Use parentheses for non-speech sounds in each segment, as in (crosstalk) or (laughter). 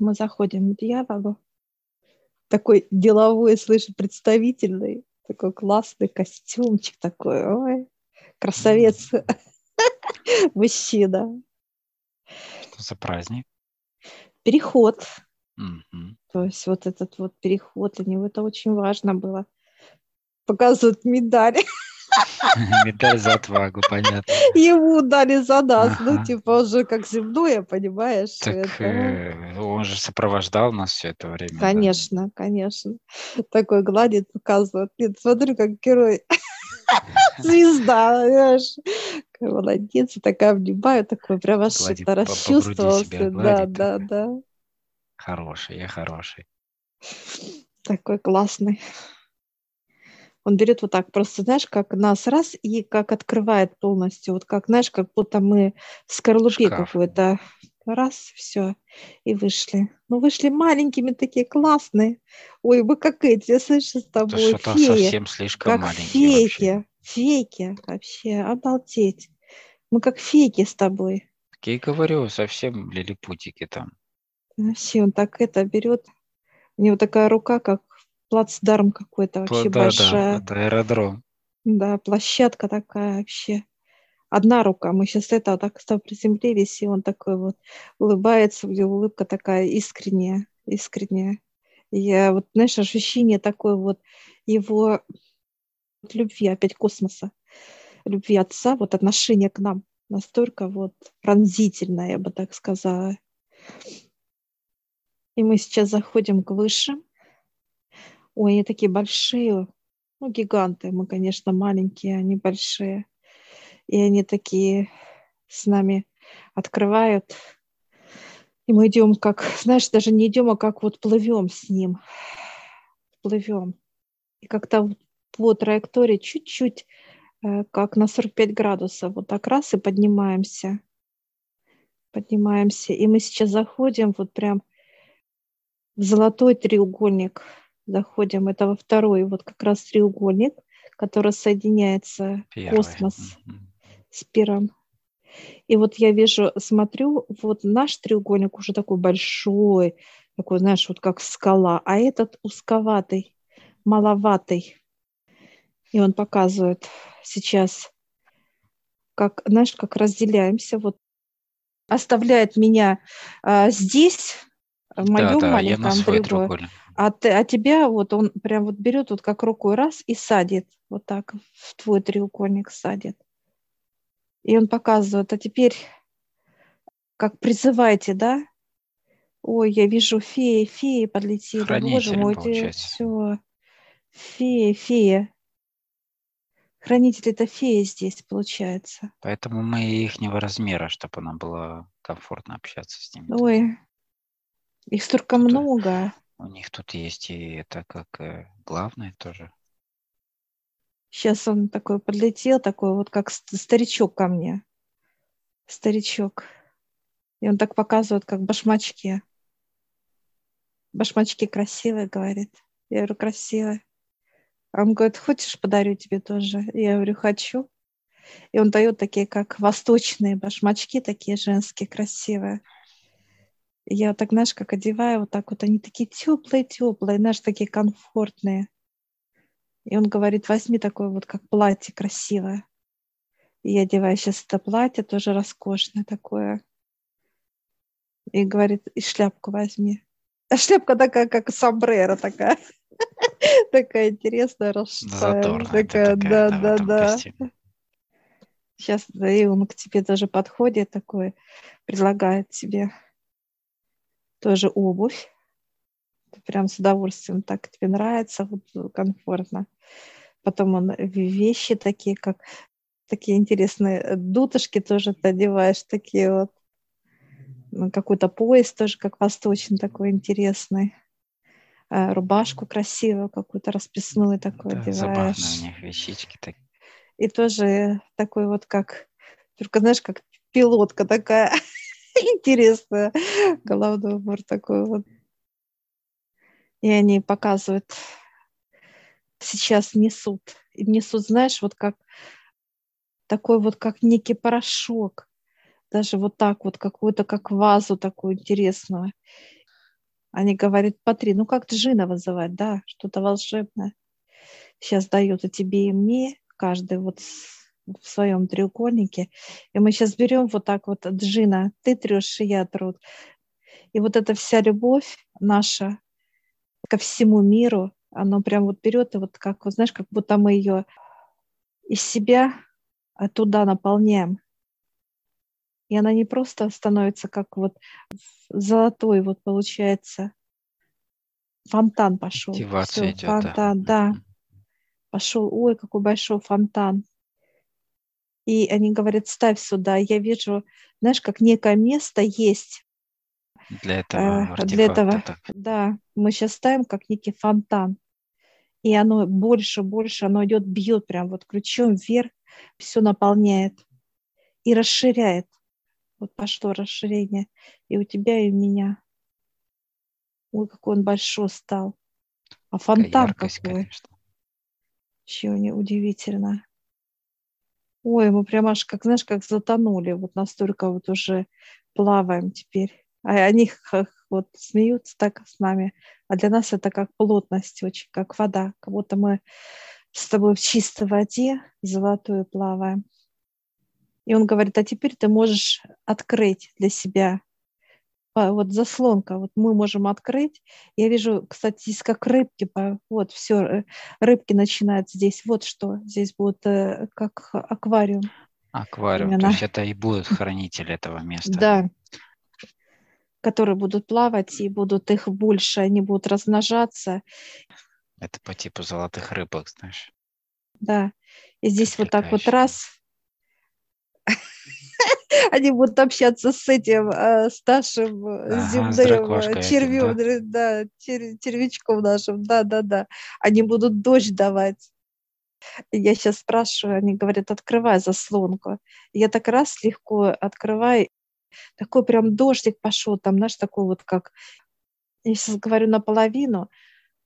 мы заходим к дьяволу. Такой деловой, слышь, представительный, такой классный костюмчик такой, ой, красавец, (laughs) мужчина. Что за праздник? Переход. То есть вот этот вот переход для него это очень важно было. Показывают медаль. (laughs) (laughs) Медаль за отвагу, понятно. Ему дали за нас. Ну, Ага. типа уже как земное, понимаешь? Так это. э, он же сопровождал нас все это время. да. Конечно, конечно. Такой гладит, показывает. Нет, смотрю, как герой. (laughs) Звезда? Какой Молодец, такая обнимаю, такой прям аж это расчувствовался. Да, да, да. Хороший, я хороший. Такой классный. Он берет вот так, просто, знаешь, как нас раз и как открывает полностью. Вот как, знаешь, как будто мы в скорлупе какой-то. Раз, все, и вышли. Ну, вышли маленькими такие, классные. Ой, мы как эти, слышишь, с Это тобой, что-то феи. совсем слишком Как маленький вообще. фейки, фейки вообще, обалдеть. Мы как фейки с тобой. Так я и говорю, совсем лилипутики там. Вообще, он так это берет. У него такая рука, как плацдарм какой-то вообще да, да, большая. это аэродром. Да, площадка такая вообще. Одна рука. Мы сейчас это вот так тобой приземлились, и он такой вот улыбается, у него улыбка такая искренняя, искренняя. Я вот, знаешь, ощущение такое вот его любви, опять космоса, любви отца, вот отношение к нам настолько вот пронзительное, я бы так сказала. И мы сейчас заходим к высшим. Ой, они такие большие, ну, гиганты. Мы, конечно, маленькие, они большие. И они такие с нами открывают. И мы идем как, знаешь, даже не идем, а как вот плывем с ним. Плывем. И как-то по траектории чуть-чуть, э, как на 45 градусов, вот так раз и поднимаемся. Поднимаемся. И мы сейчас заходим вот прям в золотой треугольник. Заходим. Это во второй вот как раз треугольник, который соединяется Первый. космос Мгм. С первым. И вот я вижу, смотрю, вот наш треугольник уже такой большой, такой, знаешь, вот как скала, а этот узковатый, маловатый. И он показывает сейчас, как, знаешь, как разделяемся. Вот оставляет меня а, здесь, в Да, моем да, я маленьком на свой треугольнике, треугольник. а, ты- а тебя вот он прям вот берет вот как рукой раз и садит вот так в твой треугольник садит. И он показывает, а теперь как призывайте, да? Ой, я вижу феи, феи подлетели. Боже Хранителем, мой, получается. все. Фея, фея. Хранитель это фея здесь, получается. Поэтому мы ихнего размера, чтобы нам было комфортно общаться с ними. Ой, их столько Тут, много. У них тут есть и это как э, главное тоже. Сейчас он такой подлетел, такой вот как ст- старичок ко мне. Старичок. И он так показывает, как башмачки. Башмачки красивые, говорит. Я говорю, красивые. А он говорит, хочешь, подарю тебе тоже? Я говорю, хочу. И он дает такие, как восточные башмачки, такие женские, красивые. Я так, знаешь, как одеваю, вот так вот, они такие теплые-теплые, знаешь, такие комфортные. И он говорит, возьми такое вот, как платье красивое. И я одеваю сейчас это платье, тоже роскошное такое. И говорит, и шляпку возьми. А шляпка такая, как сомбрero (laughs) такая. Такая интересная, ты Такая, да, да, да. Сейчас и он к тебе даже подходит такой, предлагает тебе тоже обувь. Ты прям с удовольствием так тебе нравится, вот комфортно. Потом он вещи такие, как такие интересные э, дутышки тоже ты одеваешь, такие вот. Ну, Какой-то пояс тоже, как восточный, такой интересный. А, Рубашку красивую, какую-то расписную такую Да, одеваешь. у них вещички. Так. И тоже такой вот как, только знаешь, как пилотка такая (laughs) интересная. Головной убор такой вот. И они показывают, сейчас несут. И несут, знаешь, вот как такой вот, как некий порошок. Даже вот так вот, какую-то как вазу такую интересную. Они говорят по три. Ну, как джина вызывать, да, что-то волшебное. Сейчас дают и тебе, и мне, каждый вот в своем треугольнике. И мы сейчас берем вот так вот джина, ты трешь, и я тру. И вот эта вся любовь наша ко всему миру, она прям вот берет, и вот как, вот знаешь, как будто мы ее из себя оттуда наполняем. И она не просто становится как вот золотой, вот получается, фонтан пошел. Активация идет, фонтан, да. да. Пошел, ой, какой большой фонтан. И они говорят, ставь сюда. Я вижу, знаешь, как некое место есть. Для этого э, Для этого, так. да. Мы сейчас ставим как некий фонтан. И оно больше, больше, оно идет, бьет прям вот ключом вверх, все наполняет и расширяет. Вот пошло расширение и у тебя, и у меня. Ой, какой он большой стал. А фонтан яркость, какой. Конечно. Чего не удивительно. Ой, мы прям аж, как знаешь, как затонули. Вот настолько вот уже плаваем теперь. А они вот смеются так с нами. А для нас это как плотность очень, как вода. Как будто мы с тобой в чистой воде золотую плаваем. И он говорит, а теперь ты можешь открыть для себя вот заслонка, вот мы можем открыть. Я вижу, кстати, здесь как рыбки, вот все, э, рыбки начинают здесь, вот что, здесь будет э, как аквариум. Аквариум, Именно. то есть это и будут хранители этого места. Да, которые будут плавать и будут их больше, они будут размножаться. Это по типу золотых рыбок, знаешь. Да, и здесь вот так вот раз, (laughs) они будут общаться с этим э, старшим э, ага, земным э, червем, этим, да, да чер, червячком нашим, да, да, да. Они будут дождь давать. Я сейчас спрашиваю, они говорят, открывай заслонку. Я так раз легко открываю, такой прям дождик пошел, там, знаешь, такой вот как, я сейчас говорю наполовину,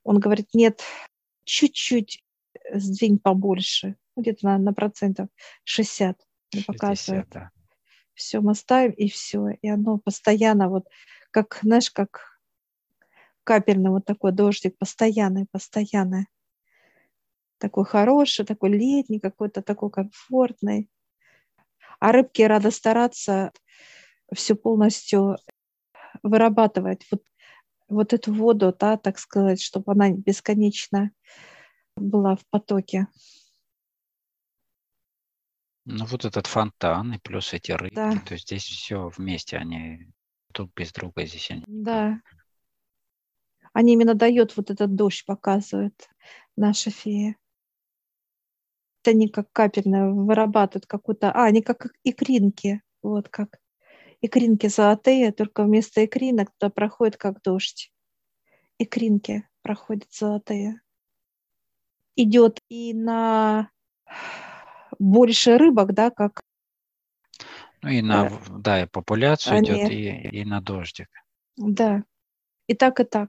он говорит, нет, чуть-чуть сдвинь побольше, где-то на, на процентов 60, 60 показывает. Да все мы ставим, и все. И оно постоянно вот, как, знаешь, как капельный вот такой дождик, постоянный, постоянный. Такой хороший, такой летний, какой-то такой комфортный. А рыбки рада стараться все полностью вырабатывать вот, вот эту воду, да, так сказать, чтобы она бесконечно была в потоке. Ну, вот этот фонтан и плюс эти рыбки. Да. То есть здесь все вместе, они друг без друга здесь. Они... Да. Они именно дают вот этот дождь, показывают наша фея. Они как капельно вырабатывают какую-то... А, они как икринки. Вот как икринки золотые, только вместо икринок туда проходит как дождь. Икринки проходят золотые. Идет и на больше рыбок, да, как... Ну и на, э, да, и популяцию они... идет, и, и на дождик. Да, и так, и так.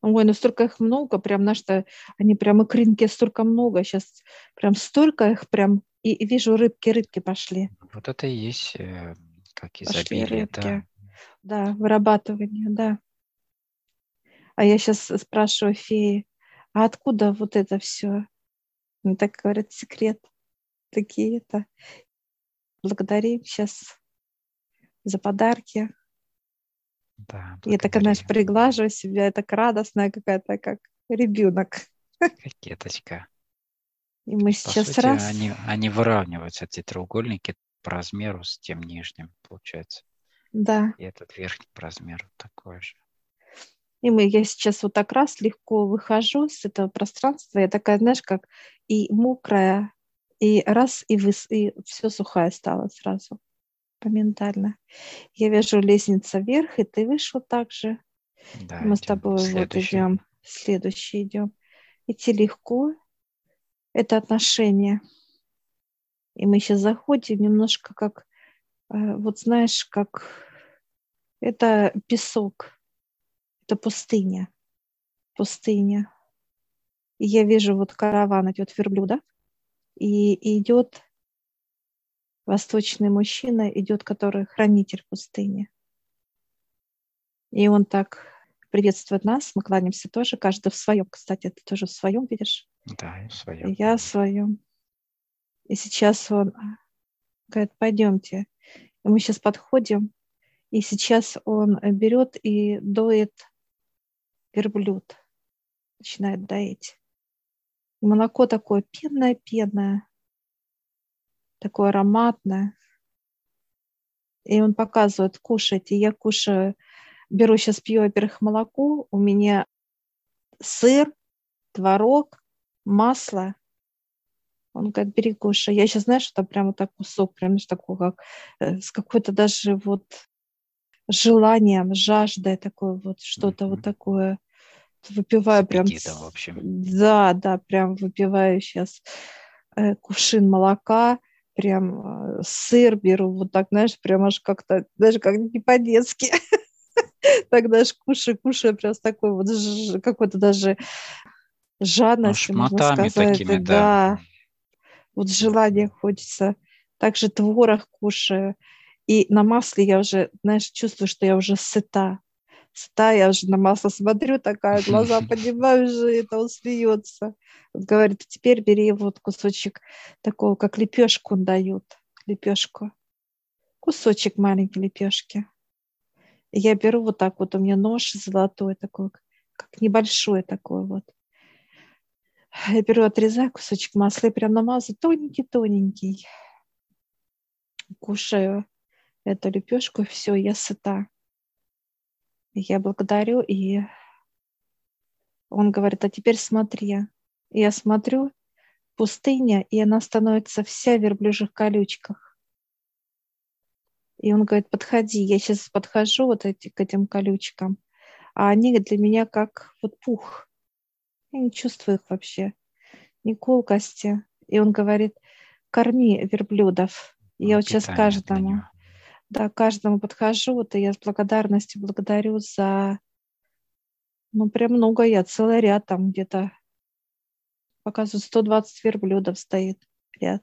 Ой, ну столько их много, прям, на что они прям икринки столько много, сейчас прям столько их прям, и, и вижу, рыбки, рыбки пошли. Вот это и есть э, как изобилие, пошли рыбки. да. Да, вырабатывание, да. А я сейчас спрашиваю феи, а откуда вот это все? Мне так говорят, секрет такие-то. Благодарим сейчас за подарки. Да, я так, знаешь, приглаживаю себя, я так радостная какая-то, как ребенок. Кокеточка. И мы по сейчас сути, раз... Они, они выравниваются, эти треугольники по размеру с тем нижним, получается. Да. И этот верхний по размеру такой же. И мы, я сейчас вот так раз легко выхожу с этого пространства, я такая, знаешь, как и мокрая, и раз, и, выс, и все сухое стало сразу, моментально. Я вижу лестница вверх, и ты вышел также. Да, Мы с тобой вот идем, следующий идем. Идти легко, это отношения. И мы сейчас заходим немножко как, э, вот знаешь, как это песок, это пустыня, пустыня. И я вижу вот караван идет верблюда, и идет восточный мужчина, идет, который хранитель пустыни. И он так приветствует нас, мы кланяемся тоже, каждый в своем, кстати, ты тоже в своем видишь? Да, в своем. Я в своем. И сейчас он говорит, пойдемте. И мы сейчас подходим, и сейчас он берет и доит верблюд, начинает доить. И молоко такое пенное-пенное, такое ароматное. И он показывает, кушайте. Я кушаю, беру сейчас, пью, во-первых, молоко. У меня сыр, творог, масло. Он говорит, бери, кушай. Я сейчас, знаешь, это прямо так кусок, прям такой, как э, с какой-то даже вот желанием, жаждой такой вот, что-то mm-hmm. вот такое. Выпиваю прям... в общем. Да, да, прям выпиваю сейчас э, кувшин молока, прям э, сыр беру, вот так, знаешь, прям аж как-то, даже как не по-детски. (laughs) Так даже кушаю, кушаю, прям с такой вот какой-то даже жадностью, ну, можно сказать. Такими, да. да. Вот желание хочется. Также творог кушаю. И на масле я уже, знаешь, чувствую, что я уже сыта. Сыта, я уже на масло смотрю, такая, глаза (laughs) поднимаю уже, это он смеется. Вот говорит, теперь бери вот кусочек такого, как лепешку он дает, лепешку. Кусочек маленькой лепешки. И я беру вот так вот, у меня нож золотой такой, как небольшой такой вот. Я беру, отрезаю кусочек масла и прям намазываю тоненький-тоненький. Кушаю эту лепешку, все, я сыта. Я благодарю, и он говорит, а теперь смотри. Я смотрю, пустыня, и она становится вся в верблюжьих колючках. И он говорит, подходи. Я сейчас подхожу вот эти, к этим колючкам, а они для меня как вот пух. Я не чувствую их вообще, ни колкости. И он говорит, корми верблюдов. И я вот сейчас каждому, да, каждому подхожу, вот и я с благодарностью благодарю за, ну, прям много я, целый ряд там где-то, показываю, 120 верблюдов стоит ряд.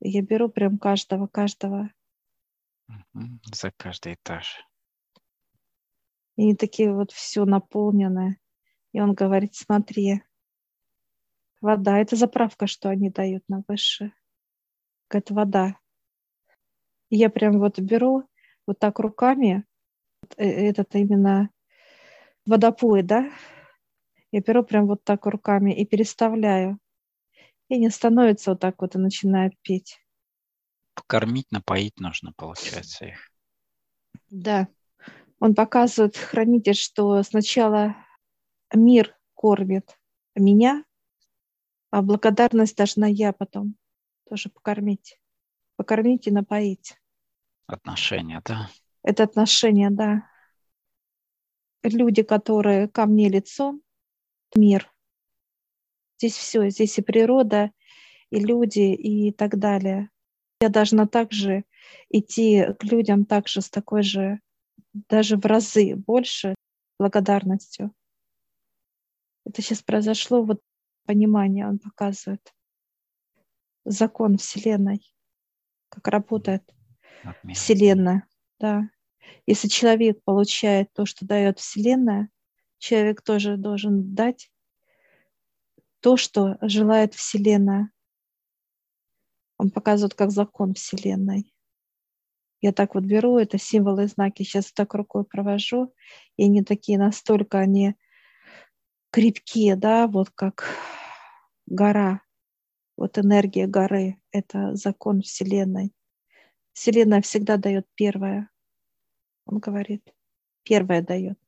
И я беру прям каждого, каждого. За каждый этаж. И они такие вот все наполненные. И он говорит, смотри, вода, это заправка, что они дают на высшее. Это вода. И я прям вот беру вот так руками, э, этот именно водопой, да, я беру прям вот так руками и переставляю. И не становится вот так вот и начинает петь. Кормить, напоить нужно, получается, их. Да. Он показывает, хранитель, что сначала мир кормит меня, а благодарность должна я потом тоже покормить покормить и напоить. Отношения, да? Это отношения, да. Люди, которые ко мне лицом, мир. Здесь все, здесь и природа, и люди, и так далее. Я должна также идти к людям также с такой же, даже в разы больше благодарностью. Это сейчас произошло, вот понимание он показывает. Закон Вселенной как работает Отменно. Вселенная. Да. Если человек получает то, что дает Вселенная, человек тоже должен дать то, что желает Вселенная. Он показывает как закон Вселенной. Я так вот беру, это символы и знаки, сейчас так рукой провожу, и они такие настолько, они крепкие, да, вот как гора, вот энергия горы — это закон Вселенной. Вселенная всегда дает первое. Он говорит, первое дает.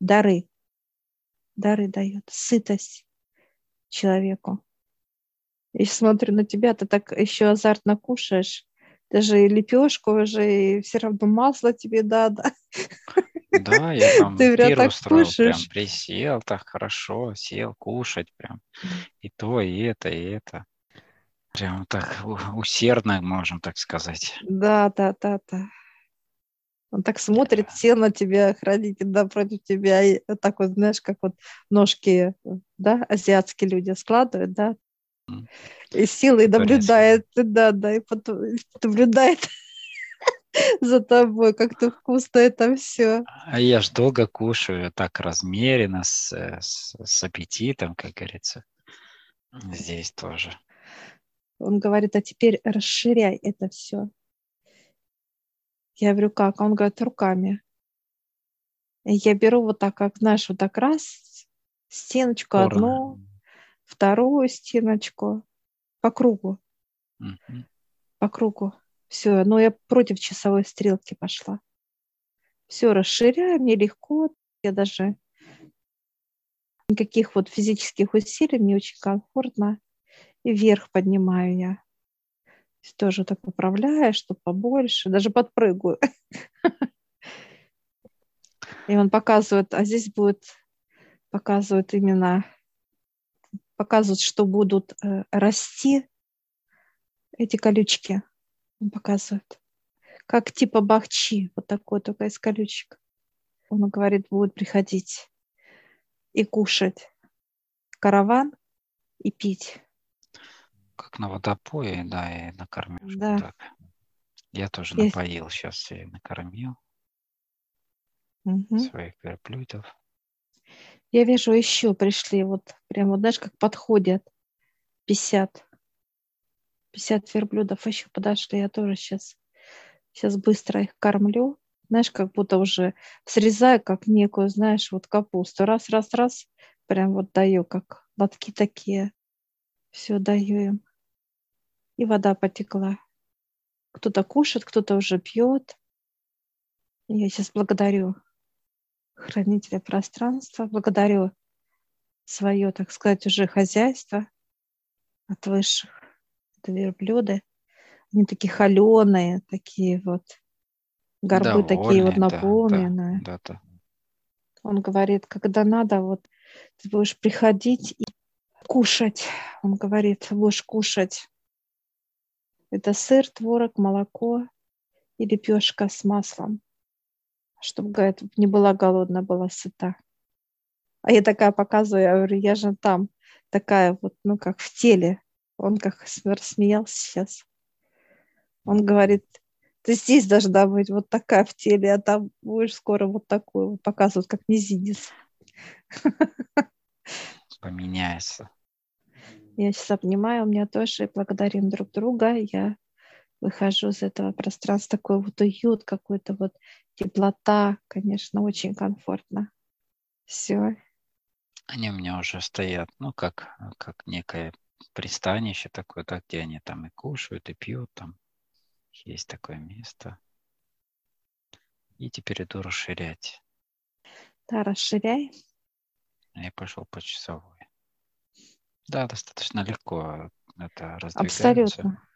Дары. Дары дает. Сытость человеку. И смотрю на тебя, ты так еще азартно кушаешь. Даже лепешку уже, и все равно масло тебе надо. Да, (laughs) я (laughs) там ты пир устроил, кушаешь. прям присел так хорошо, сел кушать прям. И то, и это, и это. Прям так усердно, можем так сказать. Да, да, да, да. Он так смотрит, сел на тебя, хранитель напротив тебя, и так вот, знаешь, как вот ножки, да, азиатские люди складывают, да, и силой наблюдает, да, да, и потом наблюдает (laughs) за тобой, как-то вкусно это все. А я ж долго кушаю, так размеренно, с, с, с аппетитом, как говорится. Здесь тоже. Он говорит, а теперь расширяй это все. Я говорю, как? Он говорит, руками. Я беру вот так, как знаешь, вот так раз, стеночку Ура. одну, вторую стеночку по кругу. Угу. По кругу. Все, но я против часовой стрелки пошла. Все расширяю, мне легко. Я даже никаких вот физических усилий, мне очень комфортно. И вверх поднимаю я. Тоже так поправляю, чтобы побольше, даже подпрыгаю. И он показывает, а здесь будет, показывает именно, показывает, что будут э, расти эти колючки. Он показывает. Как типа бахчи, вот такой, только из колючек. Он говорит, будет приходить и кушать караван и пить. Как на водопое, да, и на кормежку. Да. Так. Я тоже Есть. напоил сейчас и накормил угу. своих верблюдов. Я вижу, еще пришли, вот прям вот знаешь, как подходят 50. 50 верблюдов еще подошли, я тоже сейчас, сейчас быстро их кормлю. Знаешь, как будто уже срезаю, как некую, знаешь, вот капусту. Раз, раз, раз, прям вот даю, как лотки такие. Все даю им. И вода потекла. Кто-то кушает, кто-то уже пьет. Я сейчас благодарю хранителя пространства, благодарю свое, так сказать, уже хозяйство от высших. Это верблюды. Они такие холеные, такие вот горбы Довольные, такие вот наполненные. Да, да, да. Он говорит, когда надо, вот ты будешь приходить и кушать. Он говорит, будешь кушать. Это сыр, творог, молоко и лепешка с маслом. Чтобы, говорит, не была голодна, была сыта. А я такая показываю, я говорю, я же там такая вот, ну, как в теле. Он как рассмеялся сейчас. Он говорит, ты здесь должна быть вот такая в теле, а там будешь скоро вот вот показывать, как мизинец. (laughs) Поменяется. Я сейчас обнимаю, у меня тоже благодарим друг друга. Я выхожу из этого пространства, такой вот уют, какой-то вот теплота, конечно, очень комфортно. Все. Они у меня уже стоят, ну, как, как некое пристанище такое, да, где они там и кушают, и пьют, там есть такое место. И теперь иду расширять. Да, расширяй. Я пошел по часовой. Да, достаточно легко это раздвигается. Абсолютно.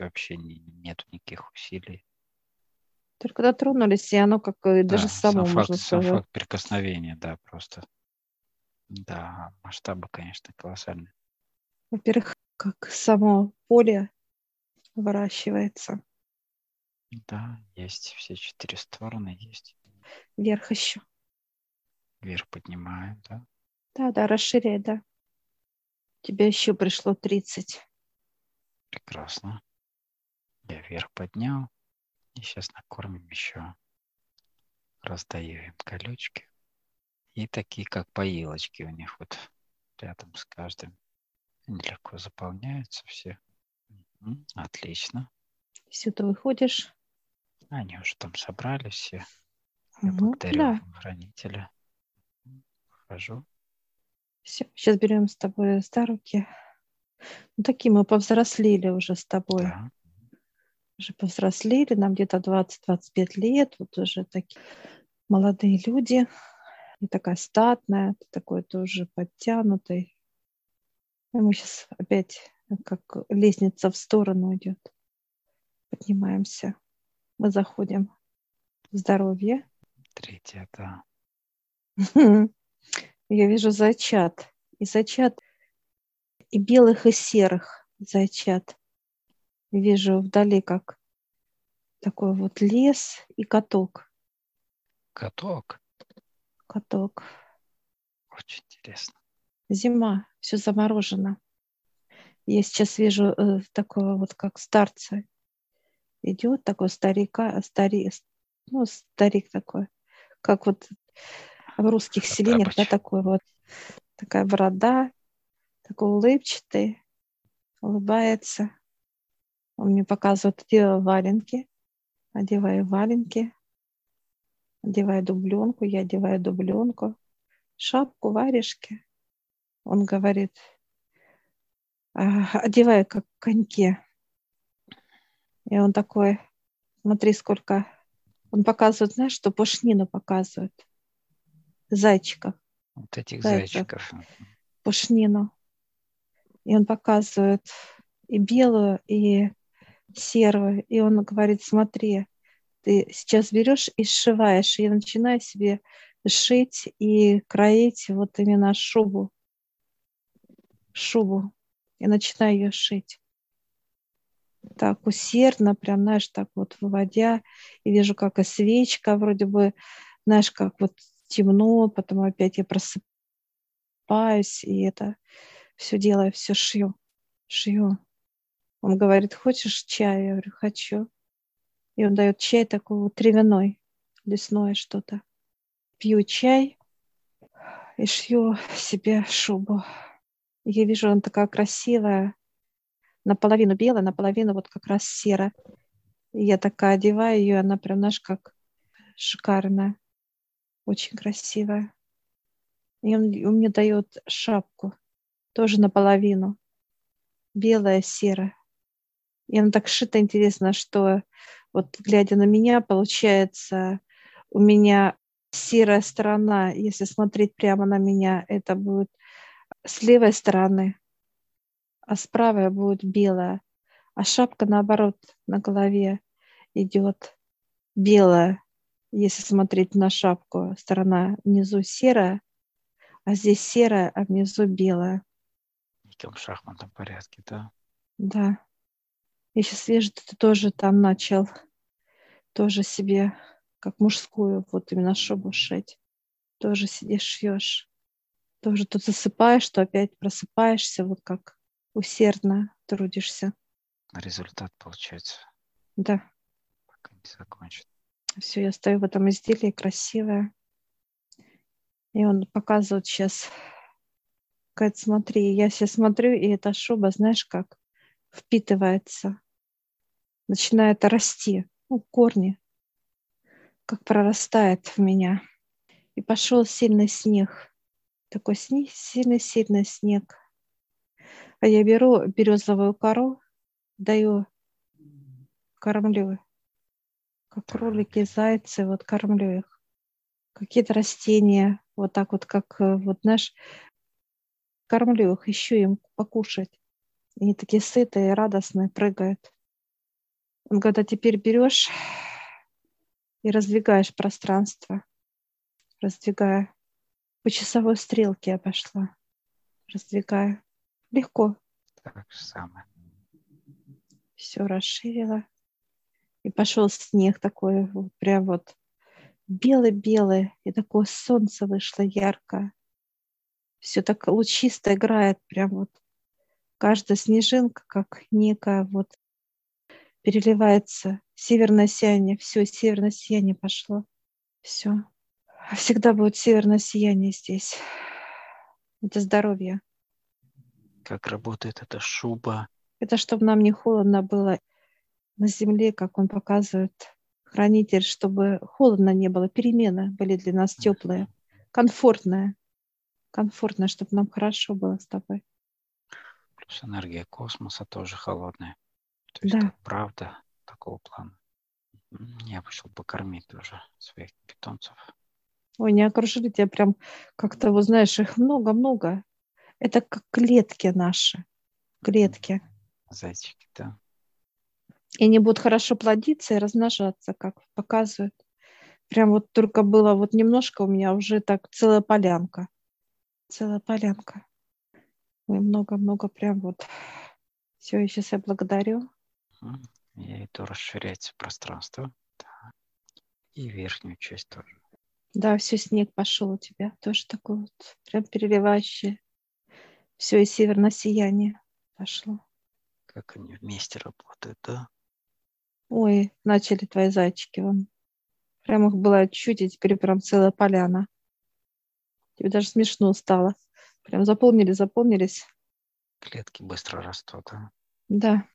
Вообще не, нету никаких усилий. Только дотронулись, и оно как да, даже само, сам можно факт, сказать. Сам факт прикосновения, да, просто. Да, масштабы, конечно, колоссальные. Во-первых, как само поле выращивается. Да, есть все четыре стороны есть. Вверх еще. Вверх поднимаем, да? Да, да, расширяй, да. Тебе еще пришло 30. Прекрасно. Я вверх поднял. И сейчас накормим еще. Раздаю им колючки. И такие, как поилочки у них вот рядом с каждым. Они легко заполняются все. Отлично. Все, ты выходишь. Они уже там собрались все. Я угу, благодарю да. хранителя. Вхожу. Все, сейчас берем с тобой за руки. Ну, такие мы повзрослели уже с тобой. Да. Уже повзрослели, нам где-то 20-25 лет. Вот уже такие молодые люди. И такая статная, ты такой тоже подтянутый. И мы сейчас опять как лестница в сторону идет. Поднимаемся. Мы заходим здоровье. Третья, да. (laughs) Я вижу зайчат. И зайчат, и белых, и серых зайчат. Вижу вдали, как такой вот лес и каток. Каток? Каток. Очень интересно. Зима, все заморожено. Я сейчас вижу э, такого вот, как старца. идет такой старика, старик, ну, старик такой, как вот в русских селениях, да, такой вот, такая борода, такой улыбчатый, улыбается. Он мне показывает, одеваю валенки, одеваю валенки, одеваю дубленку, я одеваю дубленку, шапку, варежки. Он говорит, «А, одеваю как коньки. И он такой, смотри, сколько... Он показывает, знаешь, что пушнину показывает. Зайчиков. Вот этих зайчиков. Пушнину. И он показывает и белую, и серую. И он говорит, смотри, ты сейчас берешь и сшиваешь, и начинай себе шить и кроить вот именно шубу. Шубу. И начинай ее шить. Так усердно, прям, знаешь, так вот выводя. И вижу, как и свечка вроде бы, знаешь, как вот темно, потом опять я просыпаюсь, и это все делаю, все шью, шью. Он говорит, хочешь чай? Я говорю, хочу. И он дает чай такой вот травяной, лесное что-то. Пью чай и шью себе шубу. Я вижу, она такая красивая, наполовину белая, наполовину вот как раз серая. Я такая одеваю ее, она прям, знаешь, как шикарная, очень красивая. И он, он мне дает шапку, тоже наполовину, белая, серая. И она так шита, интересно, что вот глядя на меня, получается, у меня серая сторона, если смотреть прямо на меня, это будет с левой стороны, а с правой будет белая. А шапка, наоборот, на голове идет белая. Если смотреть на шапку, сторона внизу серая, а здесь серая, а внизу белая. В таком шахматном порядке, да? Да. Я сейчас вижу, ты тоже там начал тоже себе как мужскую вот именно шубу шить. Тоже сидишь, шьешь. Тоже тут засыпаешь, то опять просыпаешься, вот как усердно трудишься. Результат получается. Да. Пока не закончит. Все, я стою в этом изделии, красивое. И он показывает сейчас, говорит, смотри, я сейчас смотрю, и эта шуба, знаешь, как впитывается начинает расти, ну, корни, как прорастает в меня. И пошел сильный снег, такой сильный-сильный снег. А я беру березовую кору, даю, кормлю, как кролики, зайцы, вот кормлю их. Какие-то растения, вот так вот, как э, вот наш, кормлю их, ищу им покушать. И они такие сытые, радостные, прыгают. Он когда теперь берешь и раздвигаешь пространство, раздвигая. По часовой стрелке я пошла, раздвигая. Легко. Так же самое. Все расширила. И пошел снег такой, вот, прям вот белый-белый, и такое солнце вышло яркое. Все так лучисто играет, прям вот каждая снежинка, как некая вот переливается северное сияние. Все, северное сияние пошло. Все. Всегда будет северное сияние здесь. Это здоровье. Как работает эта шуба? Это чтобы нам не холодно было на земле, как он показывает хранитель, чтобы холодно не было, перемены были для нас теплые, комфортные, комфортно, чтобы нам хорошо было с тобой. Плюс энергия космоса тоже холодная. То есть да. правда такого плана. Я пошел покормить тоже своих питомцев. Ой, не окружили тебя прям как-то, вот знаешь, их много-много. Это как клетки наши. Клетки. Зайчики, да. И они будут хорошо плодиться и размножаться, как показывают. Прям вот только было вот немножко у меня уже так целая полянка. Целая полянка. Ой, много-много прям вот. Все, сейчас я благодарю. И то расширяется пространство. Да. И верхнюю часть тоже. Да, все, снег пошел у тебя. Тоже такой вот прям переливающий. Все, и северное сияние пошло. Как они вместе работают, да? Ой, начали твои зайчики вон. Прям их было чуть, и теперь прям целая поляна. Тебе даже смешно стало. Прям заполнили, заполнились. Клетки быстро растут, да? Да.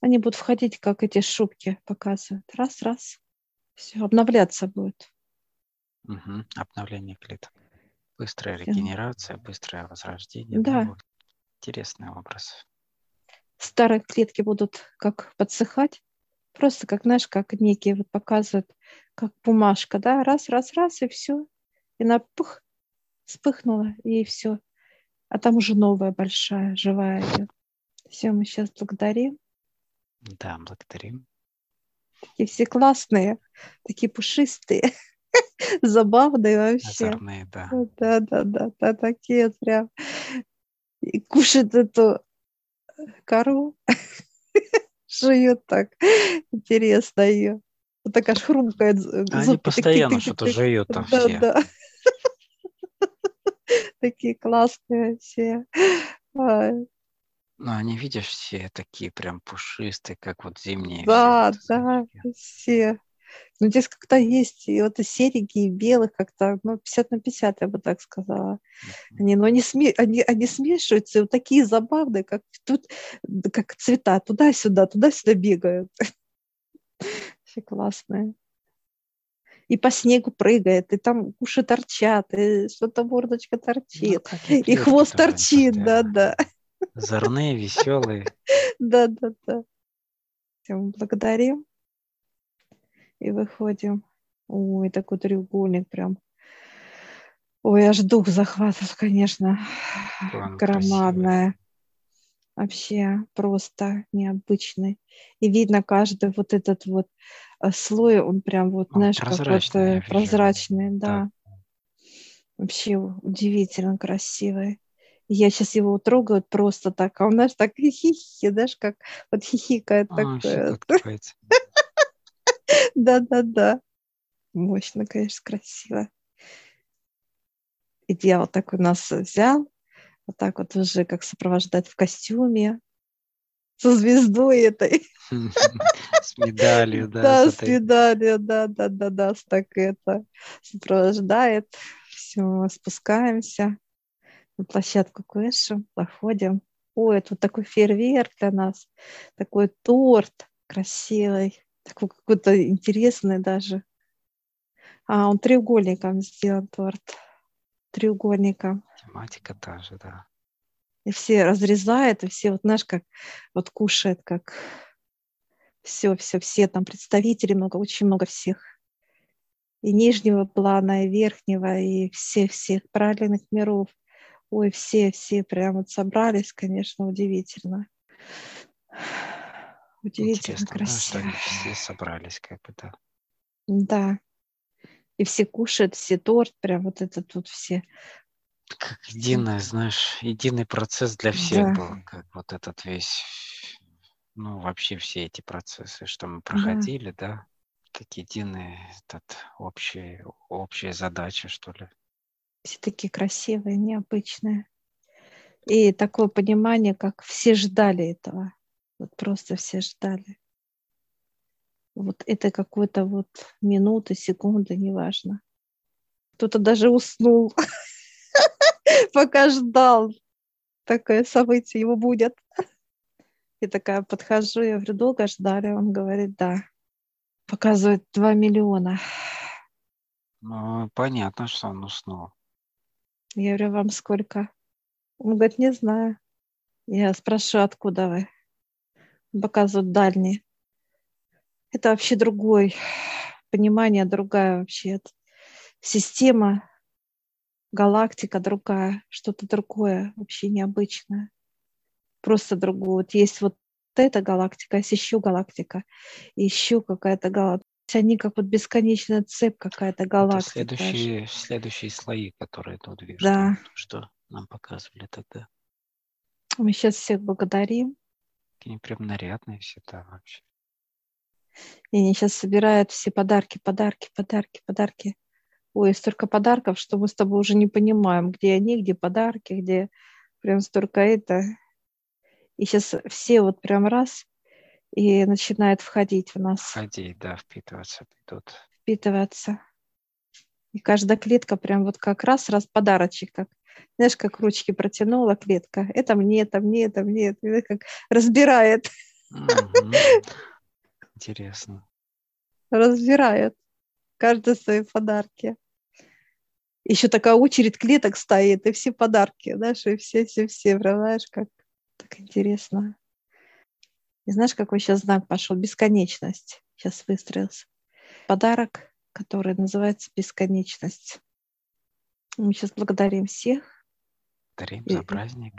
Они будут входить, как эти шубки показывают. Раз, раз. Все, обновляться будет. Угу. Обновление клеток. Быстрая регенерация, быстрое возрождение. Да. Ну, интересный образ. Старые клетки будут как подсыхать, просто как, знаешь, как некие вот показывают, как бумажка, да, раз, раз, раз, и все. И на пух, вспыхнула, и все. А там уже новая большая, живая идет. Все, мы сейчас благодарим. Да, благодарим. Такие все классные, такие пушистые, (laughs) забавные вообще. Озорные, да. Да, да, да, да, такие прям. И кушают эту кору, (laughs) жуют так. Интересно ее. Вот такая аж хрумкает. Они постоянно что-то жуют там все. Да, да. (laughs) Такие классные все. Ну, они, видишь, все такие прям пушистые, как вот зимние. Да, да, все. Ну, здесь как-то есть и вот и серенькие, и белых как-то, ну, 50 на 50, я бы так сказала. Они, но они, сме, они, они смешиваются, и вот такие забавные, как тут, как цвета, туда-сюда, туда-сюда бегают. (laughs) Все классные. И по снегу прыгает, и там уши торчат, и что-то мордочка торчит, ну, и хвост торчит, да-да. Зорные, веселые. Да, (laughs) да, да. Всем благодарим. И выходим. Ой, такой треугольник прям. Ой, аж дух захватывает, конечно. План Громадная. Красивый. Вообще просто необычный. И видно каждый вот этот вот э, слой, он прям вот, он знаешь, прозрачный, как вот прозрачный, да. да. Вообще удивительно красивый я сейчас его трогаю просто так, а у нас так хихи, знаешь, как вот хихикает а, такое. (laughs) Да-да-да. Мощно, конечно, красиво. И дьявол такой нас взял, вот так вот уже как сопровождать в костюме, со звездой этой. С медалью, (laughs) да. Да, с медалью, да, да, да, да, так это сопровождает. Все, спускаемся на площадку Кэша, заходим. Ой, это вот такой фейерверк для нас, такой торт красивый, такой какой-то интересный даже. А, он треугольником сделан торт. Треугольником. Тематика даже, да. И все разрезают, и все, вот знаешь, как вот кушают, как все, все, все там представители много, очень много всех. И нижнего плана, и верхнего, и всех-всех правильных миров. Ой, все, все прям вот собрались, конечно, удивительно. Удивительно Интересно, красиво. Да, что все собрались, как бы, да. Да. И все кушают, все торт, прям вот это тут все. Как единый, знаешь, единый процесс для всех да. был, как вот этот весь, ну, вообще все эти процессы, что мы проходили, да, да как единый этот общий, общая задача, что ли все такие красивые, необычные. И такое понимание, как все ждали этого. Вот просто все ждали. Вот это какой-то вот минуты, секунды, неважно. Кто-то даже уснул, (laughs) пока ждал. Такое событие его будет. (laughs) И такая подхожу, я говорю, долго ждали? Он говорит, да. Показывает 2 миллиона. Ну, понятно, что он уснул. Я говорю, вам сколько? Он говорит, не знаю. Я спрашиваю, откуда вы? Показывают дальние. Это вообще другой понимание, другая вообще система, галактика другая, что-то другое, вообще необычное. Просто другое. Вот есть вот эта галактика, есть еще галактика, еще какая-то галактика они как вот бесконечная цепь какая-то галактика. Это следующие, следующие слои, которые тут вижу, да. что нам показывали тогда. Мы сейчас всех благодарим. Они прям нарядные все там вообще. И они сейчас собирают все подарки, подарки, подарки, подарки. Ой, столько подарков, что мы с тобой уже не понимаем, где они, где подарки, где прям столько это. И сейчас все вот прям раз и начинает входить в нас. Входить, да, впитываться идут. Впитываться. И каждая клетка прям вот как раз, раз подарочек, как, знаешь, как ручки протянула клетка. Это мне, это мне, это мне, это как разбирает. Интересно. Разбирает. Каждый свои подарки. Еще такая очередь клеток стоит, и все подарки, знаешь, и все-все-все, знаешь, как так интересно. И знаешь, какой сейчас знак пошел? Бесконечность. Сейчас выстроился. Подарок, который называется бесконечность. Мы сейчас благодарим всех. Благодарим за праздник.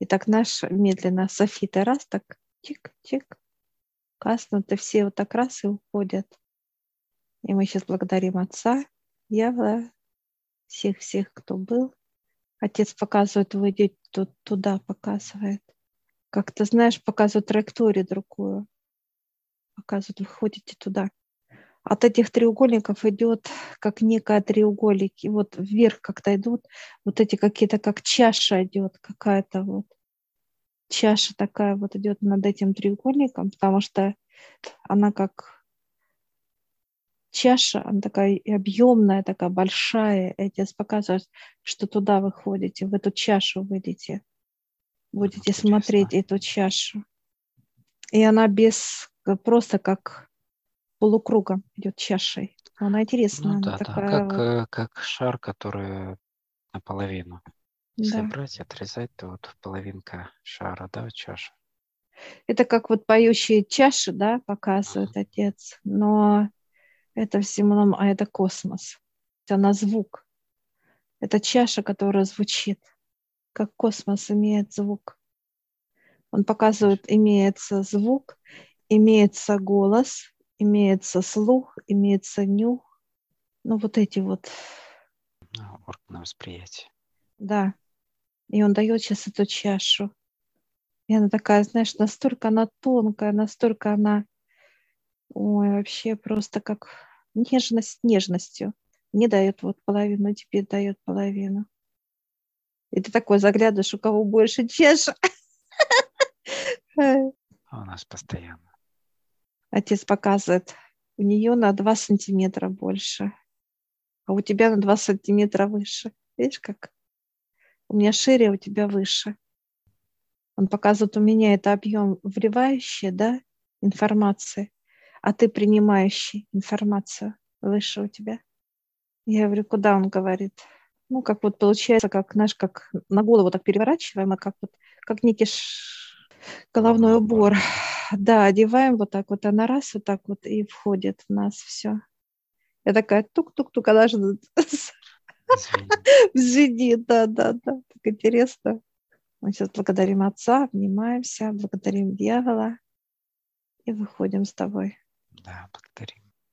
И так наш медленно софиты раз, так чик-чик. Каснуты все вот так раз и уходят. И мы сейчас благодарим Отца, Ява, всех-всех, кто был. Отец показывает, вы идете туда, показывает как то знаешь, показывают траекторию другую. Показывают, вы ходите туда. От этих треугольников идет как некая треугольник. И вот вверх как-то идут вот эти какие-то, как чаша идет какая-то вот. Чаша такая вот идет над этим треугольником, потому что она как чаша, она такая объемная, такая большая. И отец показывает, что туда вы ходите, в эту чашу выйдете будете Интересно. смотреть эту чашу. И она без, просто как полукругом идет чашей. Она интересная. Ну, да, она да, такая как. Э, как шар, который наполовину. Если да. брать отрезать, то вот половинка шара, да, чаша. Это как вот поющие чаши, да, показывает uh-huh. отец. Но это в земном, а это космос. Она звук. Это чаша, которая звучит как космос имеет звук. Он показывает, имеется звук, имеется голос, имеется слух, имеется нюх. Ну, вот эти вот. Органы восприятия. Да. И он дает сейчас эту чашу. И она такая, знаешь, настолько она тонкая, настолько она, ой, вообще просто как нежность нежностью. Не дает вот половину, тебе дает половину. И ты такой заглядываешь, у кого больше чеша. (laughs) А у нас постоянно. Отец показывает, у нее на 2 сантиметра больше, а у тебя на 2 сантиметра выше. Видишь, как? У меня шире, а у тебя выше. Он показывает, у меня это объем вливающий, да, информации, а ты принимающий информацию выше у тебя. Я говорю, куда он говорит? ну, как вот получается, как, знаешь, как на голову так переворачиваем, а как вот, как некий ш... головной убор. Да, одеваем вот так вот, она раз вот так вот и входит в нас все. Я такая тук-тук-тук, она же звенит, да, да, да, так интересно. Мы сейчас благодарим Отца, обнимаемся, благодарим дьявола и выходим с тобой. Да, благодарим.